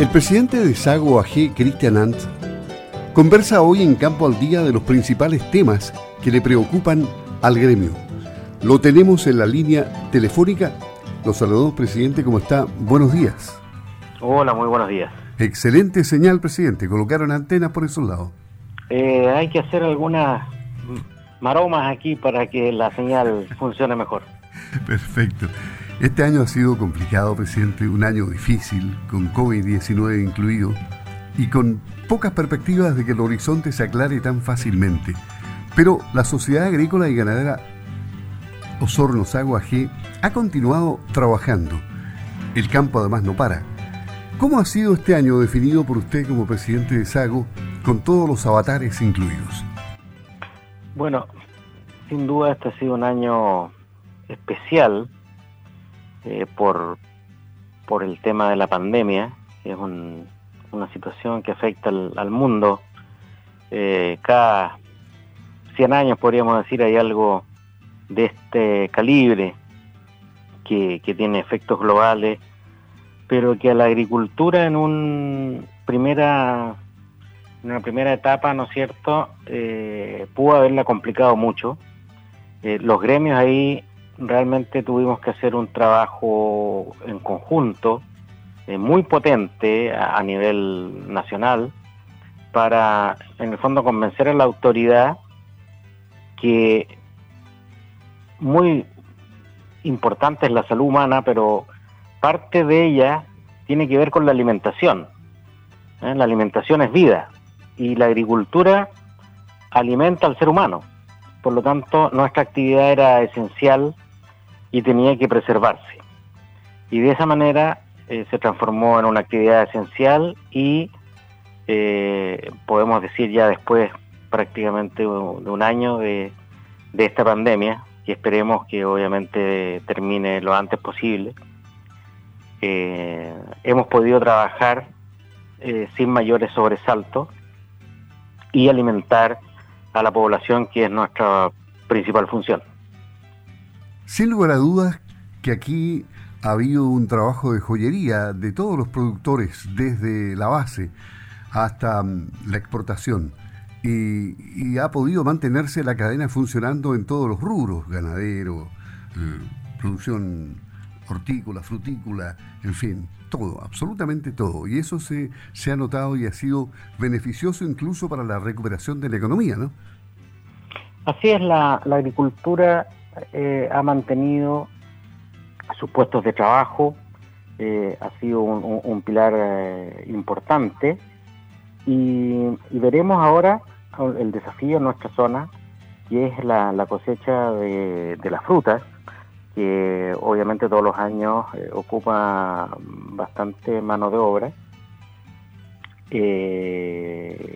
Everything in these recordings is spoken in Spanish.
El presidente de Sago AG, Christian Ant, conversa hoy en Campo al Día de los principales temas que le preocupan al gremio. Lo tenemos en la línea telefónica. Los saludamos, presidente, ¿cómo está? Buenos días. Hola, muy buenos días. Excelente señal, presidente. Colocaron antenas por esos lados. Eh, hay que hacer algunas maromas aquí para que la señal funcione mejor. Perfecto. Este año ha sido complicado, presidente, un año difícil, con COVID-19 incluido, y con pocas perspectivas de que el horizonte se aclare tan fácilmente. Pero la Sociedad Agrícola y Ganadera Osorno Agua G ha continuado trabajando. El campo además no para. ¿Cómo ha sido este año definido por usted como presidente de Sago, con todos los avatares incluidos? Bueno, sin duda este ha sido un año especial eh, por, por el tema de la pandemia, que es una situación que afecta al, mundo. Eh, cada 100 años, podríamos decir, hay algo de este calibre que, que tiene efectos globales, pero que a la agricultura en un primera una primera etapa, ¿no es cierto?, eh, pudo haberla complicado mucho. Los gremios ahí realmente tuvimos que hacer un trabajo en conjunto eh, muy potente a, nivel nacional para, en el fondo, convencer a la autoridad que muy importante es la salud humana, pero parte de ella tiene que ver con la alimentación. La alimentación es vida y la agricultura alimenta al ser humano. Por lo tanto, nuestra actividad era esencial y tenía que preservarse. Y de esa manera eh, se transformó en una actividad esencial y eh, podemos decir ya después prácticamente de un año de, esta pandemia, y esperemos que obviamente termine lo antes posible, eh, hemos podido trabajar sin mayores sobresaltos y alimentar a la población, que es nuestra principal función. Sin lugar a dudas que aquí ha habido un trabajo de joyería de todos los productores, desde la base hasta mm, la exportación. Y, ha podido mantenerse la cadena funcionando en todos los rubros, ganadero, eh, producción hortícola, frutícola, en fin todo, absolutamente todo. Y eso se, se ha notado y ha sido beneficioso incluso para la recuperación de la economía, ¿no? Así es, la, agricultura eh, ha mantenido sus puestos de trabajo, eh, ha sido un, pilar eh, importante y, veremos ahora el desafío en nuestra zona, que es la, cosecha de, las frutas, que obviamente todos los años ocupa bastante mano de obra.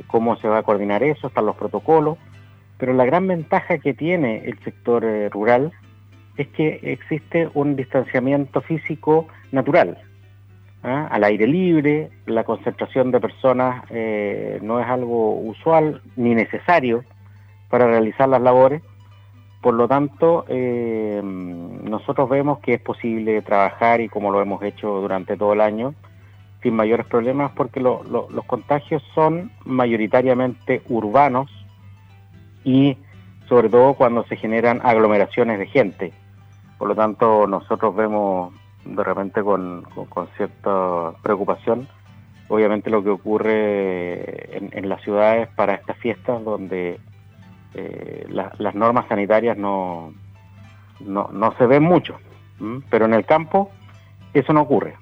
¿Cómo se va a coordinar eso? Están los protocolos, pero la gran ventaja que tiene el sector eh, rural es que existe un distanciamiento físico natural. ¿ah? Al aire libre, la concentración de personas no es algo usual ni necesario para realizar las labores por lo tanto, eh, nosotros vemos que es posible trabajar y como lo hemos hecho durante todo el año, sin mayores problemas, porque los contagios son mayoritariamente urbanos y sobre todo cuando se generan aglomeraciones de gente. Por lo tanto, nosotros vemos de repente con, cierta preocupación, obviamente lo que ocurre en, las ciudades para estas fiestas donde eh, las normas sanitarias no, no, se ven mucho, pero en el campo eso no ocurre.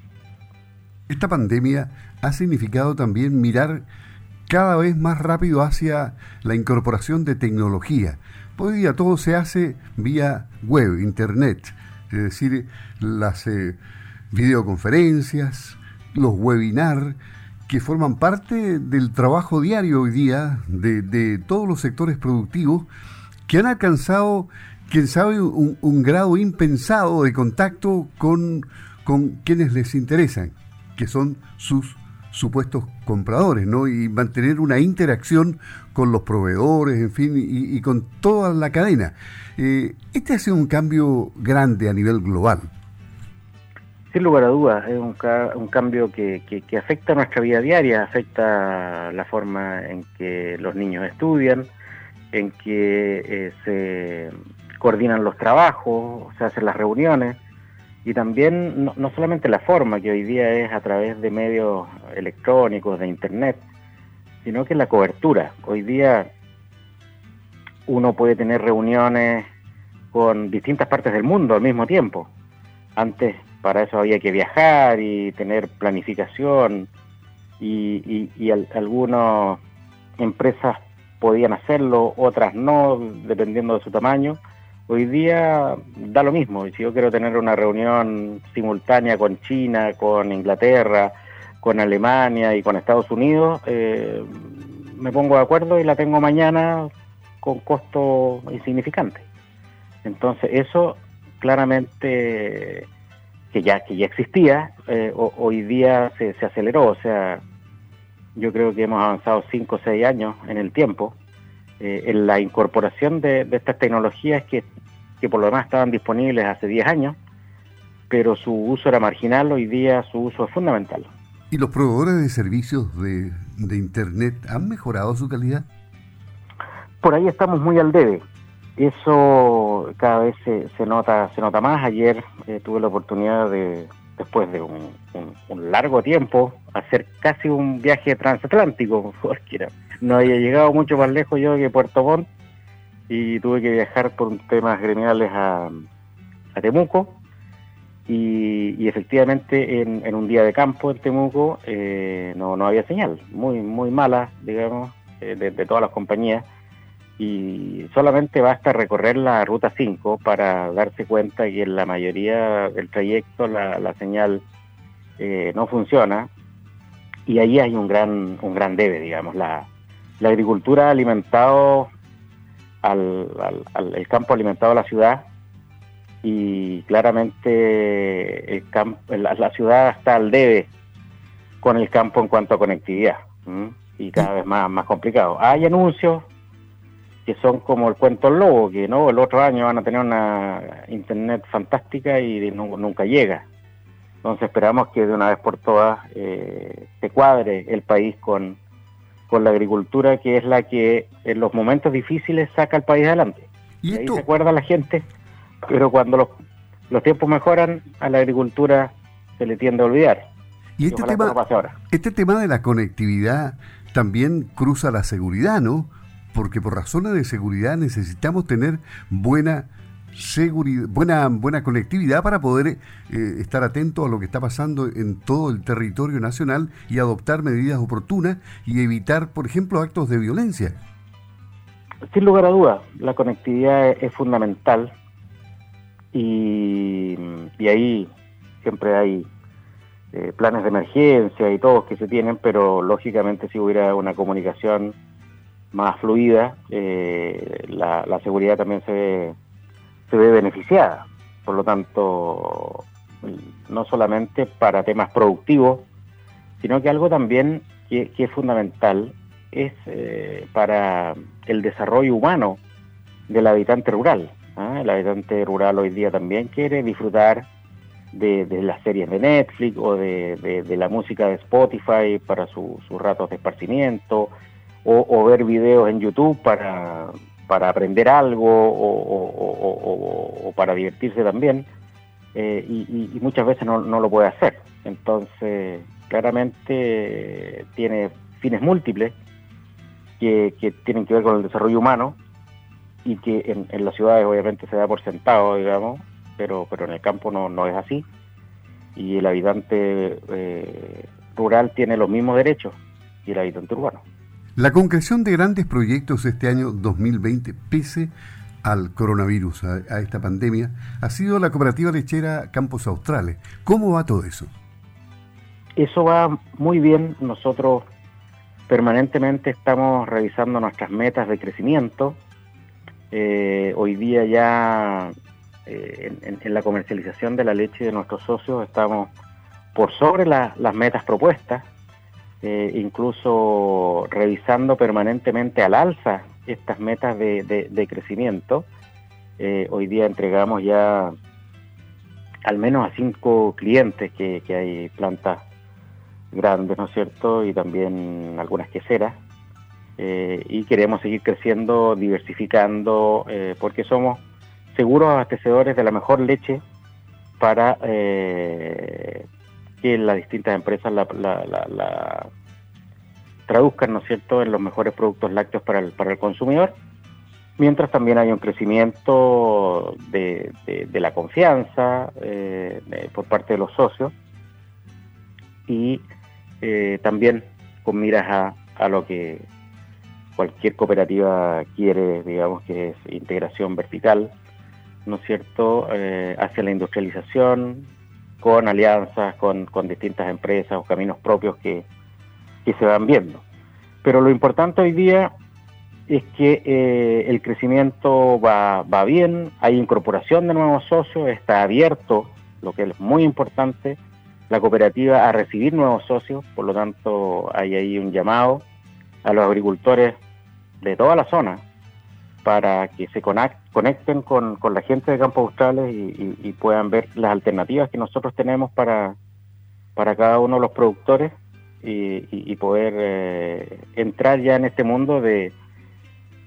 Esta pandemia ha significado también mirar cada vez más rápido hacia la incorporación de tecnología. Hoy día todo se hace vía web, internet, es decir, las eh, videoconferencias, los webinars, que forman parte del trabajo diario hoy día de, todos los sectores productivos que han alcanzado, quién sabe, un, grado impensado de contacto con, con quienes les interesan, que son sus supuestos compradores, ¿no? Y mantener una interacción con los proveedores, en fin, y, con toda la cadena. Eh, este ha sido un cambio grande a nivel global. Sin lugar a dudas, es un, cambio que, afecta a nuestra vida diaria, afecta la forma en que los niños estudian, en que eh, se coordinan los trabajos, se hacen las reuniones y también no, solamente la forma que hoy día es a través de medios electrónicos, de internet, sino que la cobertura. Hoy día uno puede tener reuniones con distintas partes del mundo al mismo tiempo. Antes para eso había que viajar y tener planificación y, algunas empresas podían hacerlo, otras no, dependiendo de su tamaño. Hoy día da lo mismo, si yo quiero tener una reunión simultánea con China, con Inglaterra, con Alemania y con Estados Unidos, eh, me pongo de acuerdo y la tengo mañana con costo insignificante. Entonces eso claramente que ya, que ya existía, eh, hoy día se, se, aceleró, o sea, yo creo que hemos avanzado 5 o 6 años en el tiempo. Eh, en la incorporación de, estas tecnologías que, que, por lo demás estaban disponibles hace 10 años, pero su uso era marginal, hoy día su uso es fundamental. ¿Y los proveedores de servicios de, de Internet han mejorado su calidad? Por ahí estamos muy al debe. Eso cada vez se, nota se nota más. Ayer eh, tuve la oportunidad de, después de un, largo tiempo, hacer casi un viaje transatlántico, porque no había llegado mucho más lejos yo que Puerto Montt y tuve que viajar por temas gremiales a, Temuco. Y, efectivamente en, un día de campo en Temuco eh, no, había señal, muy muy mala, digamos, eh, de todas las compañías. Y solamente basta recorrer la ruta 5 para darse cuenta que en la mayoría del trayecto la, señal eh, no funciona. Y ahí hay un gran un gran debe digamos. La, agricultura ha alimentado al, el campo alimentado a la ciudad y claramente el campo, la, ciudad está al debe con el campo en cuanto a conectividad y cada vez más, más complicado. Hay anuncios, que son como el cuento del lobo, que no el otro año van a tener una internet fantástica y nunca llega. Entonces esperamos que de una vez por todas eh, se cuadre el país con, con la agricultura, que es la que en los momentos difíciles saca al país adelante. Y, ahí se acuerda la gente, pero cuando los, los tiempos mejoran, a la agricultura se le tiende a olvidar. Y este tema, este tema de la conectividad también cruza la seguridad, ¿no? porque por razones de seguridad necesitamos tener buena seguridad, buena, buena conectividad para poder eh, estar atento a lo que está pasando en todo el territorio nacional y adoptar medidas oportunas y evitar, por ejemplo, actos de violencia. Sin lugar a dudas, la conectividad es, fundamental y, ahí siempre hay eh, planes de emergencia y todos que se tienen, pero lógicamente si hubiera una comunicación más fluida, eh, la, seguridad también se ve, se ve beneficiada. Por lo tanto, no solamente para temas productivos, sino que algo también que, es fundamental es eh, para el desarrollo humano del habitante rural. ¿ah? El habitante rural hoy día también quiere disfrutar de, las series de Netflix o de, la música de Spotify para sus ratos de esparcimiento, o, ver videos en YouTube para, para aprender algo o, para divertirse también, eh, y, muchas veces no, lo puede hacer. Entonces, claramente tiene fines múltiples que, que, tienen que ver con el desarrollo humano y que en, las ciudades obviamente se da por sentado, digamos, pero, pero en el campo no, no es así. Y el habitante eh, rural tiene los mismos derechos y el habitante urbano. La concreción de grandes proyectos este año 2020, pese al coronavirus, a, esta pandemia, ha sido la cooperativa lechera Campos Australes. ¿Cómo va todo eso? Eso va muy bien. Nosotros permanentemente estamos revisando nuestras metas de crecimiento. Eh, hoy día ya eh, en, la comercialización de la leche de nuestros socios estamos por sobre las metas propuestas. Eh, incluso revisando permanentemente al alza estas metas de, crecimiento. Eh, hoy día entregamos ya al menos a cinco clientes que, hay plantas grandes, ¿no es cierto? Y también algunas queseras. Eh, y queremos seguir creciendo, diversificando, porque somos seguros abastecedores de la mejor leche para que las distintas empresas la, la, traduzcan, ¿no es cierto?, en los mejores productos lácteos para el, para el consumidor mientras también hay un crecimiento de, la confianza eh, por parte de los socios y eh, también con miras a, a, lo que cualquier cooperativa quiere, digamos que es integración vertical, ¿no es cierto?, eh, hacia la industrialización, con alianzas, con, con distintas empresas o caminos propios que, que se van viendo. Pero lo importante hoy día es que eh, el crecimiento va, va bien, hay incorporación de nuevos socios, está abierto, lo que es muy importante, la cooperativa a recibir nuevos socios, por lo tanto hay ahí un llamado a los agricultores de toda la zona para que se conecten con, la gente de Campos Australes y, puedan ver las alternativas que nosotros tenemos para, para cada uno de los productores y, poder eh, entrar ya en este mundo de,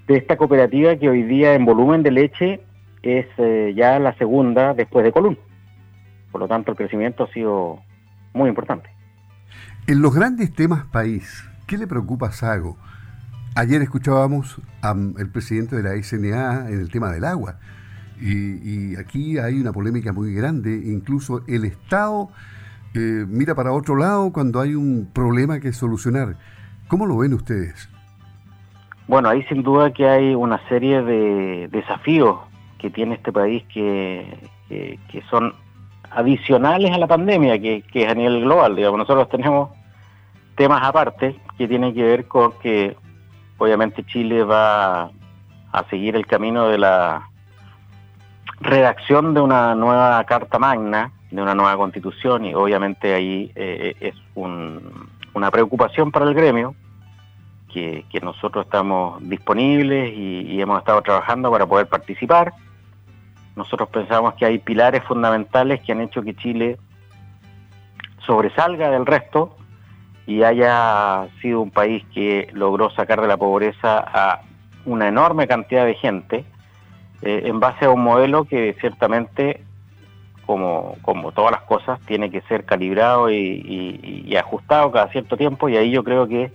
de esta cooperativa que hoy día en volumen de leche es eh, ya la segunda después de Colón. Por lo tanto, el crecimiento ha sido muy importante. En los grandes temas país, ¿qué le preocupa Sago? Ayer escuchábamos al presidente de la SNA en el tema del agua. Y, aquí hay una polémica muy grande. Incluso el Estado eh, mira para otro lado cuando hay un problema que solucionar. ¿Cómo lo ven ustedes? Bueno, ahí sin duda que hay una serie de desafíos que tiene este país que, que, son adicionales a la pandemia, que, que, es a nivel global. Digamos, nosotros tenemos temas aparte que tienen que ver con que obviamente Chile va a seguir el camino de la redacción de una nueva Carta Magna, de una nueva constitución, y obviamente ahí eh, es una preocupación para el gremio que, nosotros estamos disponibles y, hemos estado trabajando para poder participar. Nosotros pensamos que hay pilares fundamentales que han hecho que Chile sobresalga del resto y haya sido un país que logró sacar de la pobreza a una enorme cantidad de gente eh, en base a un modelo que ciertamente, como, como todas las cosas, tiene que ser calibrado y ajustado cada cierto tiempo y ahí yo creo que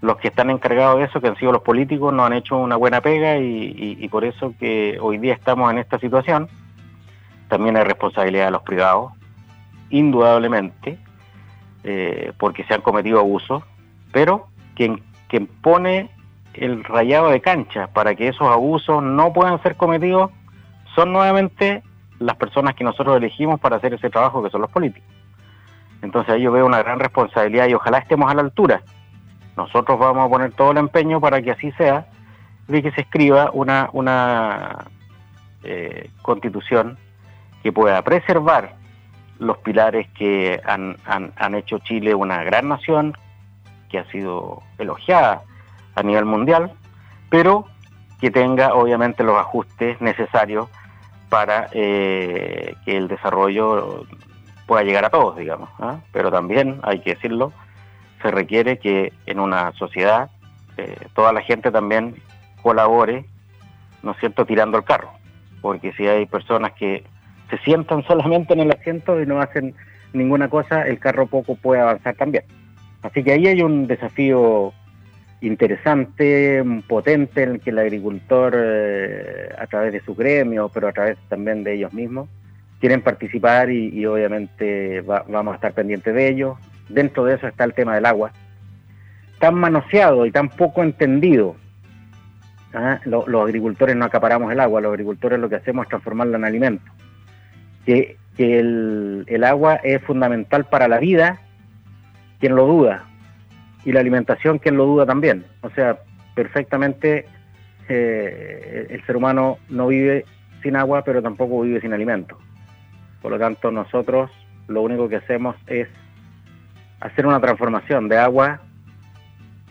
los que están encargados de eso, que han sido los políticos, no han hecho una buena pega y, por eso que hoy día estamos en esta situación. También hay responsabilidad de los privados, indudablemente, eh, porque se han cometido abusos, pero quien, quien pone el rayado de cancha para que esos abusos no puedan ser cometidos son nuevamente las personas que nosotros elegimos para hacer ese trabajo, que son los políticos. Entonces ahí yo veo una gran responsabilidad y ojalá estemos a la altura nosotros vamos a poner todo el empeño para que así sea, de que se escriba una, una eh, constitución que pueda preservar los pilares que han, han, hecho Chile una gran nación, que ha sido elogiada a nivel mundial, pero que tenga obviamente los ajustes necesarios para eh, que el desarrollo pueda llegar a todos, digamos. ¿ah? Pero también, hay que decirlo, se requiere que en una sociedad eh, toda la gente también colabore, ¿no es cierto?, tirando el carro. Porque si hay personas que se sientan solamente en el asiento y no hacen ninguna cosa, el carro poco puede avanzar también. Así que ahí hay un desafío interesante, potente, en el que el agricultor, eh, a través de su gremio, pero a través también de ellos mismos, quieren participar y, obviamente vamos a estar pendientes de ellos dentro de eso está el tema del agua, tan manoseado y tan poco entendido. ¿ah? Los, agricultores no acaparamos el agua, los agricultores lo que hacemos es transformarla en alimento. Que, el, agua es fundamental para la vida, quien lo duda, y la alimentación, quien lo duda también. O sea, perfectamente eh, el ser humano no vive sin agua, pero tampoco vive sin alimento. Por lo tanto, nosotros lo único que hacemos es hacer una transformación de agua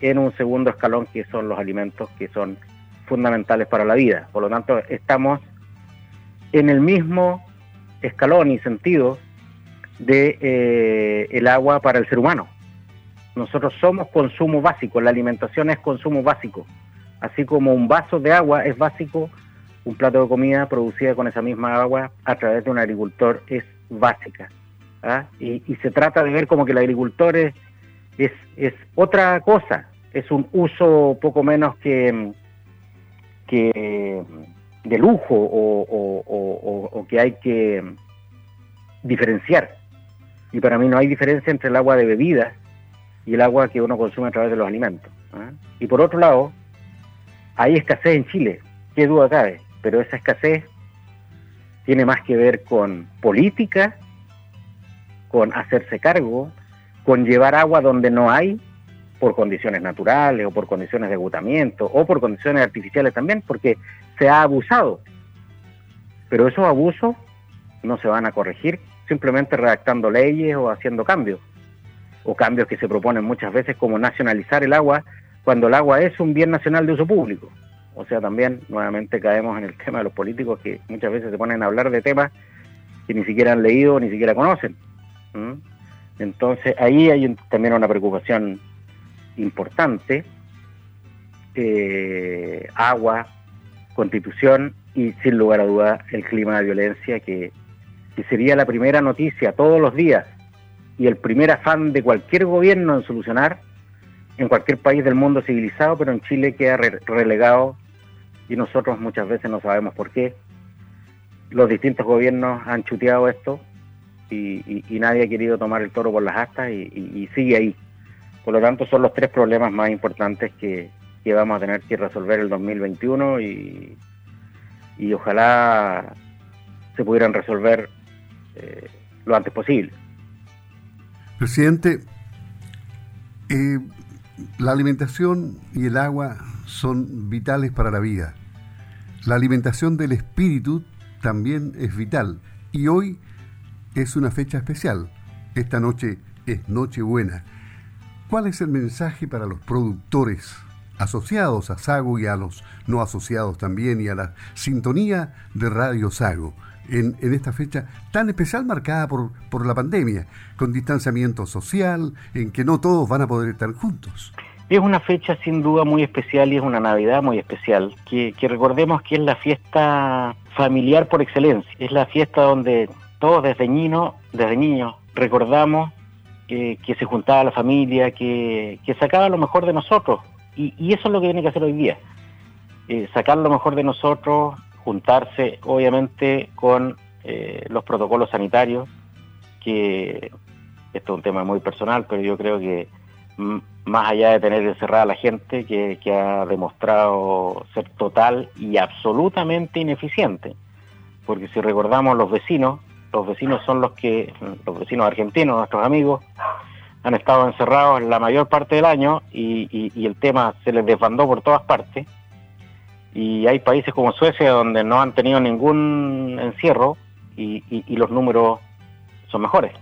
en un segundo escalón que son los alimentos que son fundamentales para la vida. Por lo tanto, estamos en el mismo escalón y sentido de eh, el agua para el ser humano. Nosotros somos consumo básico, la alimentación es consumo básico. Así como un vaso de agua es básico, un plato de comida producida con esa misma agua a través de un agricultor es básica. ¿ah? Y, se trata de ver como que el agricultor es, es, otra cosa, es un uso poco menos que, que de lujo o que hay que diferenciar. Y para mí no hay diferencia entre el agua de bebida y el agua que uno consume a través de los alimentos. ¿ah? Y por otro lado, hay escasez en Chile, qué duda cabe, pero esa escasez tiene más que ver con política, con hacerse cargo, con llevar agua donde no hay, por condiciones naturales o por condiciones de agotamiento o por condiciones artificiales también, porque se ha abusado. Pero esos abusos no se van a corregir simplemente redactando leyes o haciendo cambios, o cambios que se proponen muchas veces como nacionalizar el agua cuando el agua es un bien nacional de uso público. O sea, también nuevamente caemos en el tema de los políticos que muchas veces se ponen a hablar de temas que ni siquiera han leído ni siquiera conocen. Entonces ahí hay también una preocupación importante. Eh, agua, constitución y sin lugar a duda el clima de violencia que que sería la primera noticia todos los días y el primer afán de cualquier gobierno en solucionar en cualquier país del mundo civilizado, pero en Chile queda relegado y nosotros muchas veces no sabemos por qué. Los distintos gobiernos han chuteado esto y, nadie ha querido tomar el toro por las astas y, sigue ahí. Por lo tanto, son los tres problemas más importantes que, que vamos a tener que resolver el 2021 y, y ojalá se pudieran resolver eh, lo antes posible. Presidente, eh, la alimentación y el agua son vitales para la vida. La alimentación del espíritu también es vital. Y hoy es una fecha especial. Esta noche es Nochebuena. ¿Cuál es el mensaje para los productores asociados a Sago y a los no asociados también y a la sintonía de Radio Sago? en, esta fecha tan especial marcada por, la pandemia, con distanciamiento social, en que no todos van a poder estar juntos. Es una fecha sin duda muy especial y es una Navidad muy especial, que, recordemos que es la fiesta familiar por excelencia, es la fiesta donde todos desde niños, desde niños recordamos que, se juntaba la familia, que, sacaba lo mejor de nosotros, y, eso es lo que tiene que hacer hoy día, eh, sacar lo mejor de nosotros, juntarse obviamente con eh, los protocolos sanitarios, que esto es un tema muy personal, pero yo creo que más allá de tener encerrada a la gente, que, ha demostrado ser total y absolutamente ineficiente, porque si recordamos los vecinos, los vecinos son los que, los vecinos argentinos, nuestros amigos, han estado encerrados la mayor parte del año y, el tema se les desbandó por todas partes y hay países como Suecia donde no han tenido ningún encierro y, los números son mejores.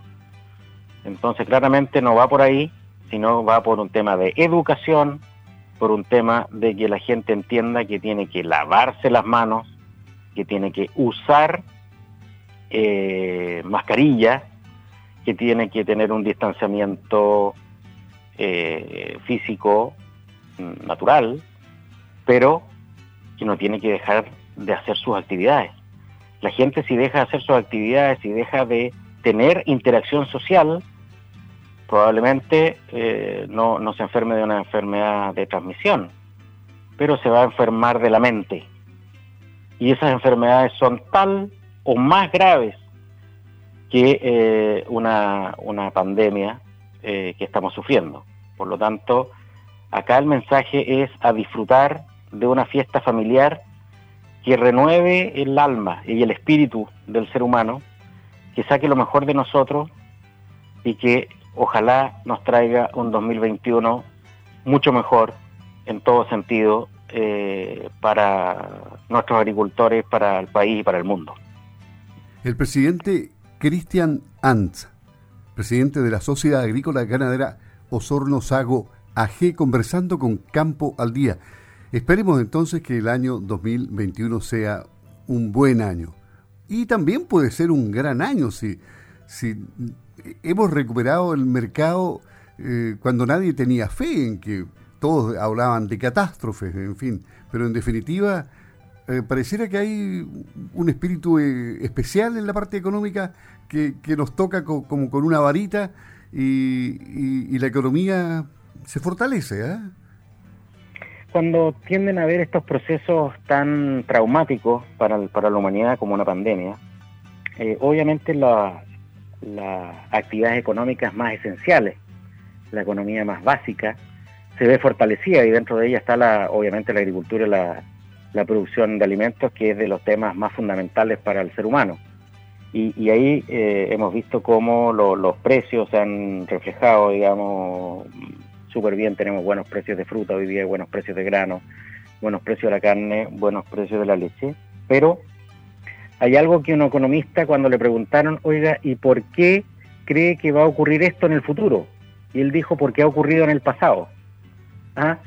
Entonces claramente no va por ahí, sino va por un tema de educación, por un tema de que la gente entienda que tiene que lavarse las manos, que tiene que usar eh, mascarilla, que tiene que tener un distanciamiento eh, físico mm, natural, pero que no tiene que dejar de hacer sus actividades. La gente si deja de hacer sus actividades, si deja de tener interacción social, probablemente eh, no, no se enferme de una enfermedad de transmisión, pero se va a enfermar de la mente. Y esas enfermedades son tal o más graves que eh, una, una, pandemia eh, que estamos sufriendo. Por lo tanto, acá el mensaje es a disfrutar de una fiesta familiar que renueve el alma y el espíritu del ser humano, que saque lo mejor de nosotros y que ojalá nos traiga un 2021 mucho mejor en todo sentido eh, para nuestros agricultores, para el país y para el mundo. El presidente Cristian Antz, presidente de la Sociedad Agrícola Ganadera Osorno Sago AG, conversando con Campo al Día. Esperemos entonces que el año 2021 sea un buen año, Y también puede ser un gran año si, si hemos recuperado el mercado eh, cuando nadie tenía fe en que todos hablaban de catástrofes, en fin. Pero en definitiva, eh, pareciera que hay un espíritu eh, especial en la parte económica que, nos toca como con una varita y, la economía se fortalece. ¿eh? Cuando tienden a haber estos procesos tan traumáticos para, para la humanidad como una pandemia, obviamente las actividades económicas más esenciales, la economía más básica, se ve fortalecida y dentro de ella está la, obviamente la agricultura y la, la producción de alimentos, que es de los temas más fundamentales para el ser humano. Y, ahí eh, hemos visto cómo los precios se han reflejado, digamos, súper bien. Tenemos buenos precios de fruta hoy día, buenos precios de grano, buenos precios de la carne, buenos precios de la leche. Pero hay algo que un economista cuando le preguntaron, oiga, ¿y por qué cree que va a ocurrir esto en el futuro? Y él dijo, porque ha ocurrido en el pasado. ¿Ah?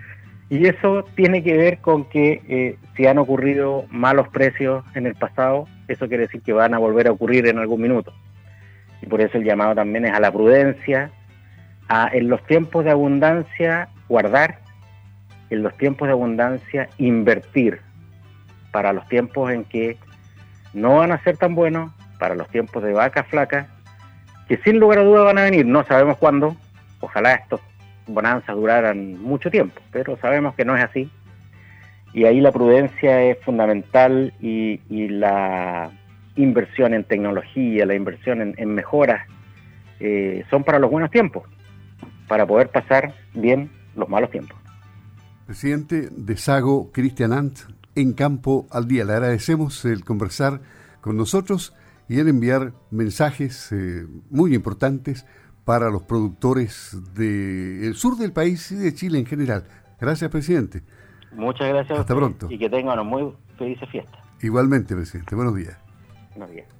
Y eso tiene que ver con que eh, si han ocurrido malos precios en el pasado, eso quiere decir que van a volver a ocurrir en algún minuto. Y por eso el llamado también es a la prudencia, a en los tiempos de abundancia guardar, en los tiempos de abundancia invertir, para los tiempos en que no van a ser tan buenos, para los tiempos de vacas flacas, que sin lugar a duda van a venir, no sabemos cuándo, ojalá estos bonanzas duraran mucho tiempo, pero sabemos que no es así. Y ahí la prudencia es fundamental y, la inversión en tecnología, la inversión en, mejoras, eh, son para los buenos tiempos, para poder pasar bien los malos tiempos. Presidente de Sago, Cristian Ant, en Campo al Día. Le agradecemos el conversar con nosotros y el enviar mensajes eh, muy importantes para los productores del sur del país y de Chile en general. Gracias, presidente. Muchas gracias. Hasta pronto. Y que tengan una muy feliz fiesta. Igualmente, presidente. Buenos días. Buenos días.